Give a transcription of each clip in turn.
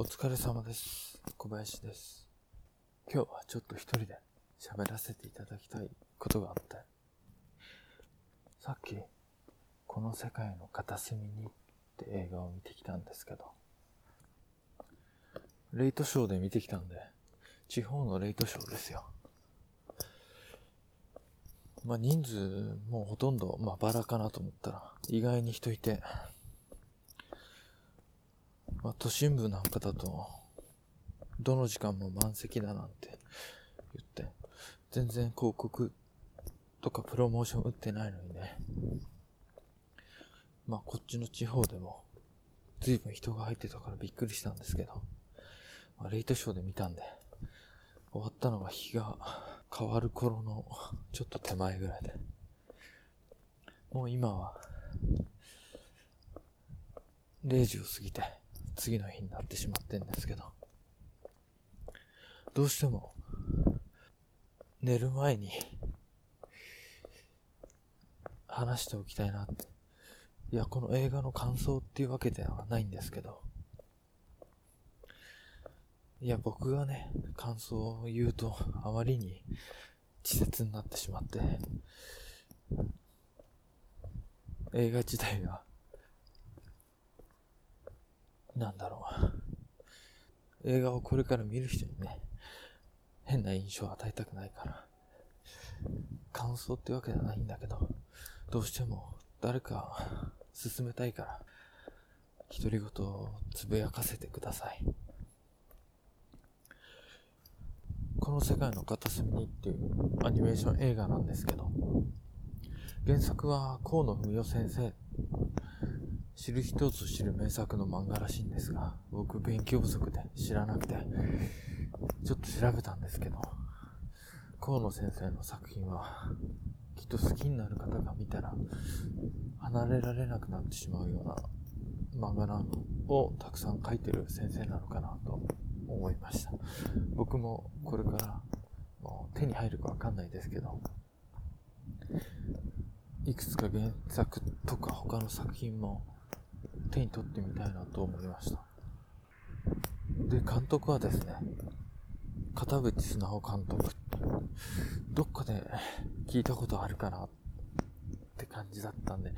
お疲れ様です。小林です。今日はちょっと一人で喋らせていただきたいことがあって、さっき、この世界の片隅にって映画を見てきたんですけど、レイトショーで見てきたんで、地方のレイトショーですよ。まあ人数もうほとんどまばらかなと思ったら、意外に人いて、まあ、都心部なんかだと、どの時間も満席だなんて言って、全然広告とかプロモーション打ってないのにね。まあ、こっちの地方でも、随分人が入ってたからびっくりしたんですけど、まあ、レイトショーで見たんで、終わったのが日が変わる頃のちょっと手前ぐらいで、もう今は、0時を過ぎて、次の日になってしまってんですけど、どうしても、寝る前に、話しておきたいなって。いや、この映画の感想っていうわけではないんですけど、いや、僕がね、感想を言うと、あまりに稚拙になってしまって、映画自体が、なんだろう。映画をこれから見る人にね、変な印象を与えたくないから、感想ってわけではないんだけど、どうしても誰か進めたいから、独り言をつぶやかせてください。この世界の片隅にっていうアニメーション映画なんですけど、原作は河野文夫先生知る人ぞ知る名作の漫画らしいんですが、僕勉強不足で知らなくて、ちょっと調べたんですけど、河野先生の作品は、きっと好きになる方が見たら、離れられなくなってしまうような漫画なのをたくさん書いてる先生なのかなと思いました。僕もこれから、もう手に入るかわかんないですけど、いくつか原作とか他の作品も手に取ってみたいなと思いました。で、監督はですね、片渕素直監督。どっかで聞いたことあるかなって感じだったんで、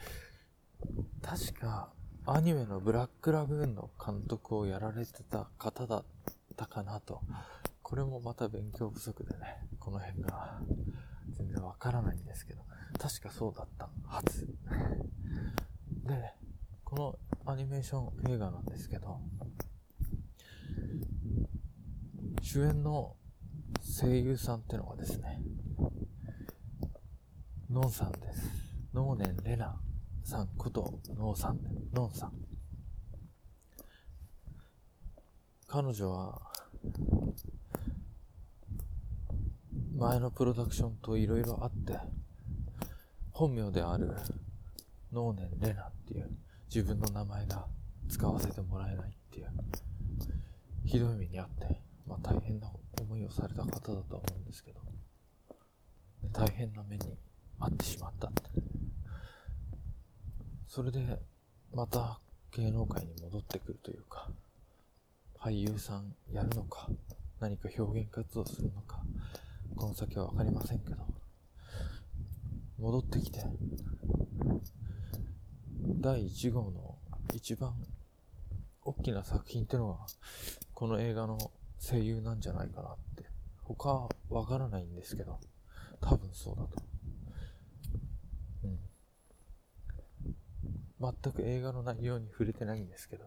確かアニメのブラックラグーンの監督をやられてた方だったかなと。これもまた勉強不足でね、この辺が全然わからないんですけど、確かそうだったはず。ニメーション映画なんですけど、主演の声優さんってのがですね、ノンさんです。ノーネンレナさんことノーさん、ノンさん。彼女は、前のプロダクションといろいろあって、本名であるノーネンレナっていう自分の名前が使わせてもらえないっていうひどい目にあって、まあ大変な思いをされた方だとは思うんですけど、大変な目に遭ってしまったって。それで、また芸能界に戻ってくるというか、俳優さんやるのか、何か表現活動するのか、この先はわかりませんけど、戻ってきて、第1号の一番大きな作品ってのは、この映画の声優なんじゃないかなって。他はわからないんですけど、多分そうだと。うん。全く映画の内容に触れてないんですけど、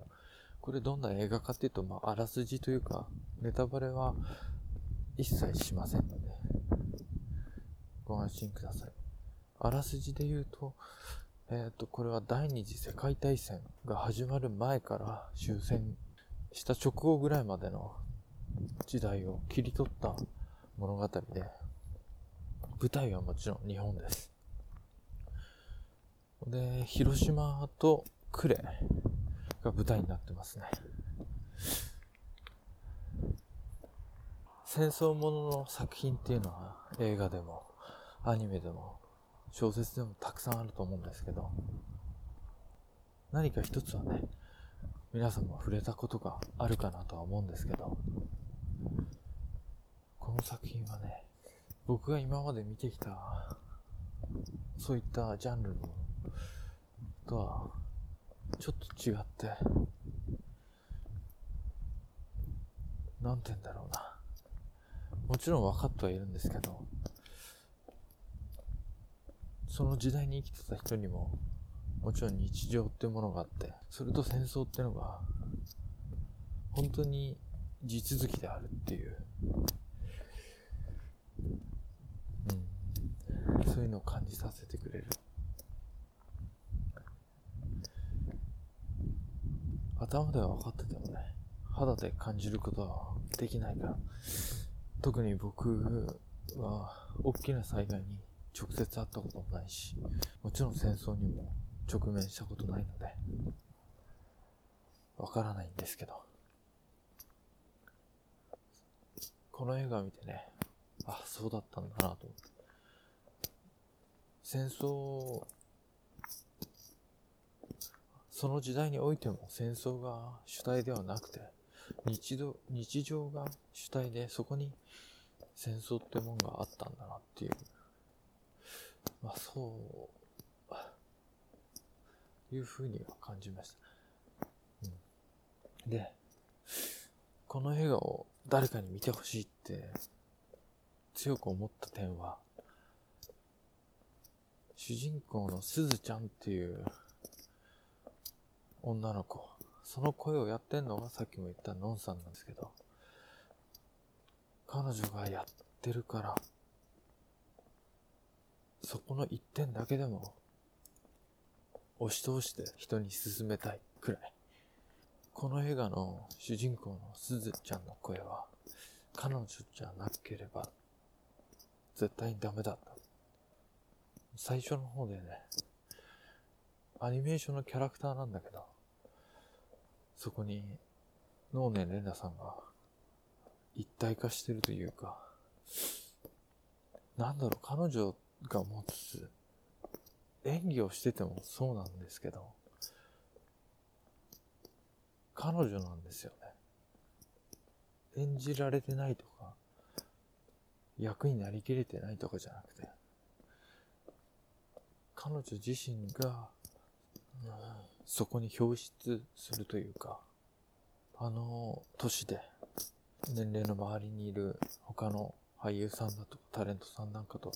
これどんな映画かっていうと、まあ、あらすじというか、ネタバレは一切しませんので、ご安心ください。あらすじで言うと、えっ、と、これは第二次世界大戦が始まる前から終戦した直後ぐらいまでの時代を切り取った物語で、舞台はもちろん日本です。で、広島と呉が舞台になってますね。戦争ものの作品っていうのは映画でもアニメでも小説でもたくさんあると思うんですけど、何か一つはね、皆さんも触れたことがあるかなとは思うんですけど、この作品はね、僕が今まで見てきた、そういったジャンルのとは、ちょっと違って、なんて言うんだろうな。もちろん分かってはいるんですけど、その時代に生きてた人にも、もちろん日常っていうものがあって、それと戦争っていうのが、本当に地続きであるっていう、うん、そういうのを感じさせてくれる。頭では分かっててもね、肌で感じることはできないから、特に僕は大きな災害に直接会ったこともないし、もちろん戦争にも直面したことないので、わからないんですけど、この映画を見てね、あ、そうだったんだなと思って。戦争、その時代においても戦争が主体ではなくて、日常日常が主体でそこに戦争ってもんがあったんだなっていう。まあそういうふうには感じました。うん、で、この映画を誰かに見てほしいって強く思った点は、主人公のすずちゃんっていう女の子、その声をやってんのがさっきも言ったのんさんなんですけど、彼女がやってるから、そこの一点だけでも押し通して人に勧めたいくらい。この映画の主人公のすずちゃんの声は、彼女じゃなければ、絶対にダメだった。最初の方でね、アニメーションのキャラクターなんだけど、そこに、能年玲奈さんが一体化してるというか、なんだろう、彼女が持つ演技をしててもそうなんですけど、彼女なんですよね。演じられてないとか、役になりきれてないとかじゃなくて、彼女自身が、うん、そこに表出するというか、あの年で、年齢の周りにいる他の俳優さんだとかタレントさんなんかと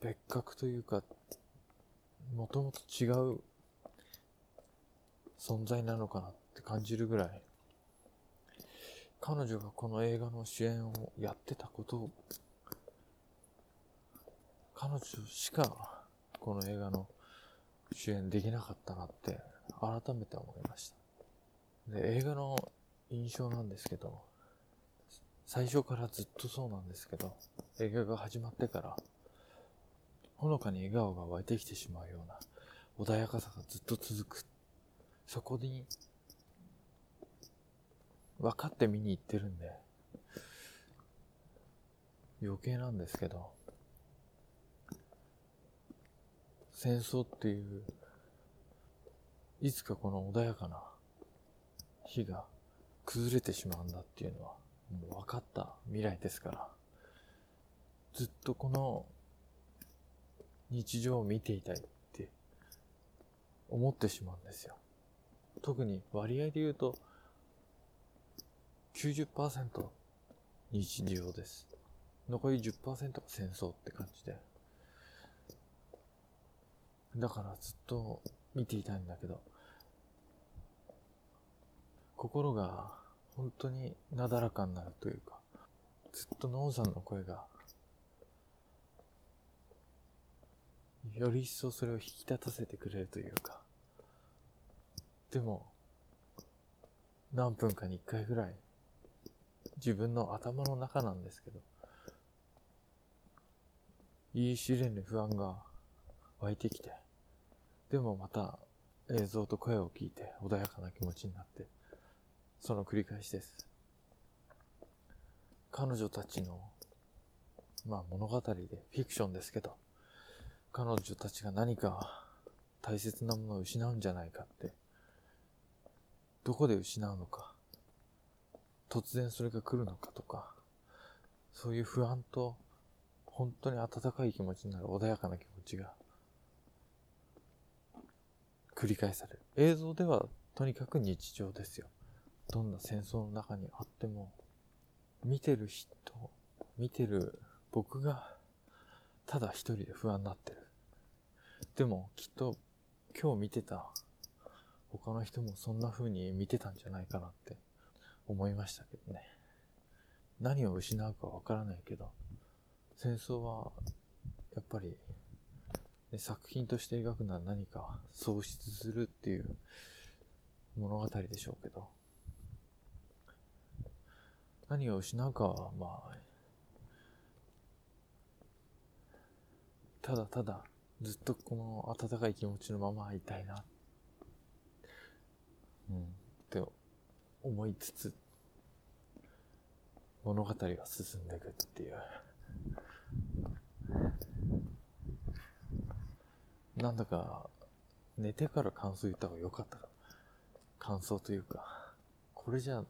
別格というか、もともと違う存在なのかなって感じるぐらい、彼女がこの映画の主演をやってたことを、彼女しかこの映画の主演できなかったなって改めて思いました。で、映画の印象なんですけど、最初からずっとそうなんですけど、映画が始まってから、ほのかに笑顔が湧いてきてしまうような穏やかさがずっと続く。そこに、分かって見に行ってるんで、余計なんですけど、戦争っていう、いつかこの穏やかな日が崩れてしまうんだっていうのは、もう分かった未来ですから、ずっとこの日常を見ていたいって思ってしまうんですよ。特に割合で言うと90%日常です。残り10%が戦争って感じで。だからずっと見ていたいんだけど、心が本当になだらかになるというか、ずっとノンさんの声がより一層それを引き立たせてくれるというか。でも、何分かに一回ぐらい、自分の頭の中なんですけど、言い知れぬ不安が湧いてきて、でもまた映像と声を聞いて穏やかな気持ちになって、その繰り返しです。彼女たちの、まあ物語でフィクションですけど、彼女たちが何か大切なものを失うんじゃないかってどこで失うのか、突然それが来るのかとか、そういう不安と、本当に温かい気持ちになる穏やかな気持ちが、繰り返される。映像ではとにかく日常ですよ。どんな戦争の中にあっても、見てる人、見てる僕が、ただ一人で不安になってる。でも、きっと、今日見てた、他の人もそんな風に見てたんじゃないかなって思いましたけどね。何を失うかわからないけど、戦争は、やっぱり、ね、作品として描くのは何か喪失するっていう物語でしょうけど、何を失うかは、まあ、ただただずっとこの温かい気持ちのままいたいな、うん、って思いつつ、物語が進んでいくっていう。なんだか、寝てから感想言った方が良かったか。感想というか、これじゃ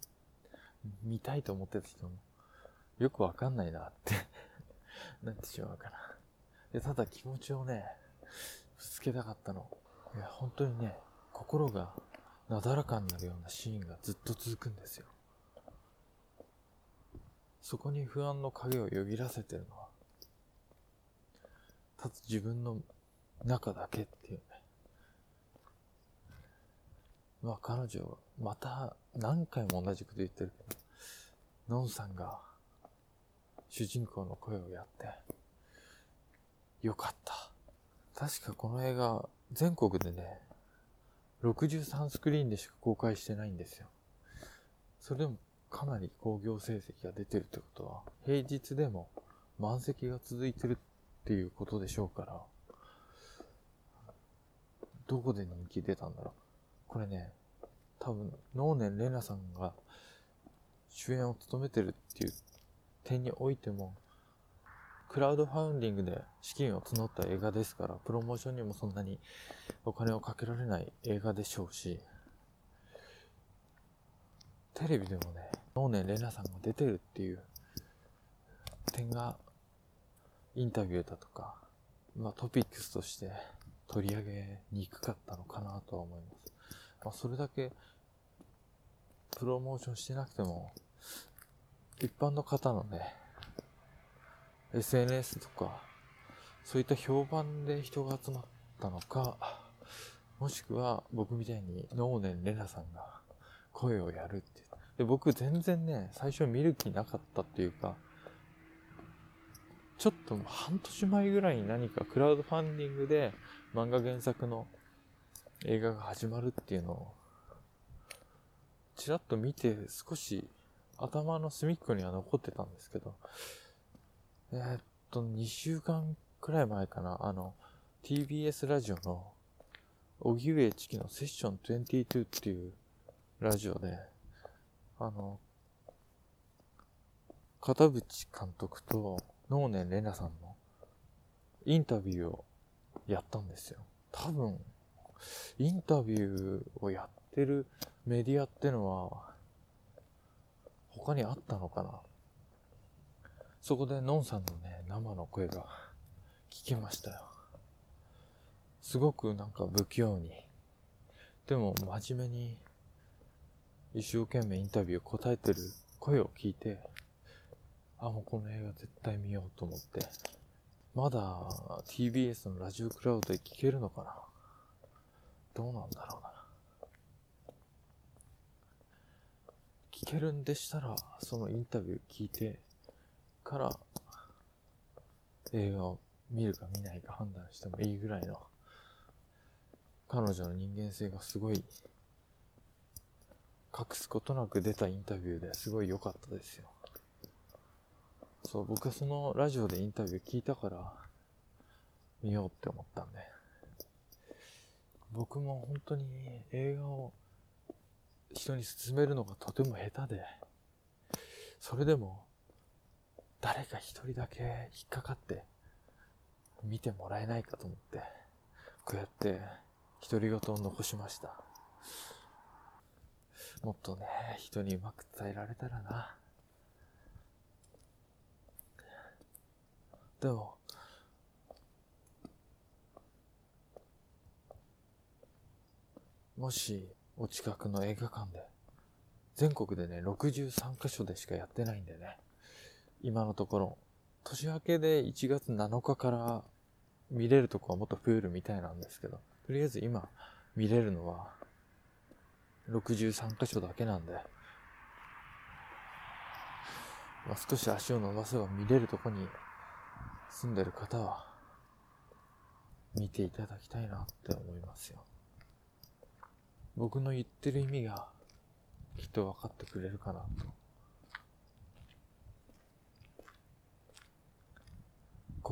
見たいと思ってた人も、よくわかんないなって なってしまうかな。で、ただ気持ちをね、ぶつけたかったの。いや、本当にね、心がなだらかになるようなシーンがずっと続くんですよ。そこに不安の影をよぎらせてるのは、ただ自分の中だけっていうね。まあ彼女はまた何回も同じこと言ってるけど、のんさんが主人公の声をやって、よかった。確かこの映画、全国でね、63スクリーンでしか公開してないんですよ。それでもかなり興行成績が出てるってことは、平日でも満席が続いてるっていうことでしょうから、どこで人気出たんだろう。これね、多分、能年玲奈さんが主演を務めてるっていう点においても、クラウドファウンディングで資金を募った映画ですから、プロモーションにもそんなにお金をかけられない映画でしょうし、テレビでもね、能年玲奈さんが出てるっていう点が、インタビューだとか、まあトピックスとして取り上げにくかったのかなとは思います。まあそれだけプロモーションしてなくても、一般の方のね、SNS とか、そういった評判で人が集まったのか、もしくは僕みたいに能年レナさんが声をやるっていう。で、僕全然ね、最初見る気なかったっていうか、ちょっと半年前ぐらいに何かクラウドファンディングで漫画原作の映画が始まるっていうのをちらっと見て少し頭の隅っこには残ってたんですけど、えー、っと、2週間くらい前かな、あの、TBS ラジオの、荻上チキのセッション22っていうラジオで、あの、片渕監督と能年玲奈さんのインタビューをやったんですよ。多分、インタビューをやってるメディアってのは、他にあったのかなそこでのんさんのね、生の声が聞けましたよ。すごくなんか不器用に、でも真面目に一生懸命インタビュー答えてる声を聞いて、あ、もうこの映画絶対見ようと思って、まだ TBS のラジオクラウドで聞けるのかな？どうなんだろうな。聞けるんでしたら、そのインタビュー聞いてから映画を見るか見ないか判断してもいいぐらいの彼女の人間性がすごい隠すことなく出たインタビューですごい良かったですよ。そう、僕はそのラジオでインタビュー聞いたから見ようって思ったんで。僕も本当に映画を人に勧めるのがとても下手で、それでも、誰か一人だけ引っかかって、見てもらえないかと思って、こうやって、独り言を残しました。もっとね、人にうまく伝えられたらな。でも、もし、お近くの映画館で、全国でね、63カ所でしかやってないんでね、今のところ、年明けで1月7日から見れるとこはもっとプールみたいなんですけど、とりあえず今見れるのは63箇所だけなんで、まあ、少し足を伸ばせば見れるとこに住んでる方は見ていただきたいなって思いますよ。僕の言ってる意味がきっと分かってくれるかなと。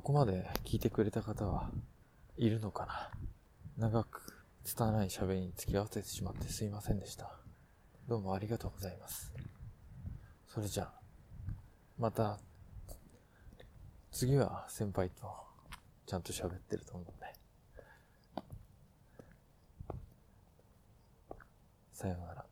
ここまで聞いてくれた方はいるのかな？長く拙い喋りに付き合わせてしまってすいませんでした。どうもありがとうございます。それじゃあ、また、次は先輩とちゃんと喋ってると思うんで。さようなら。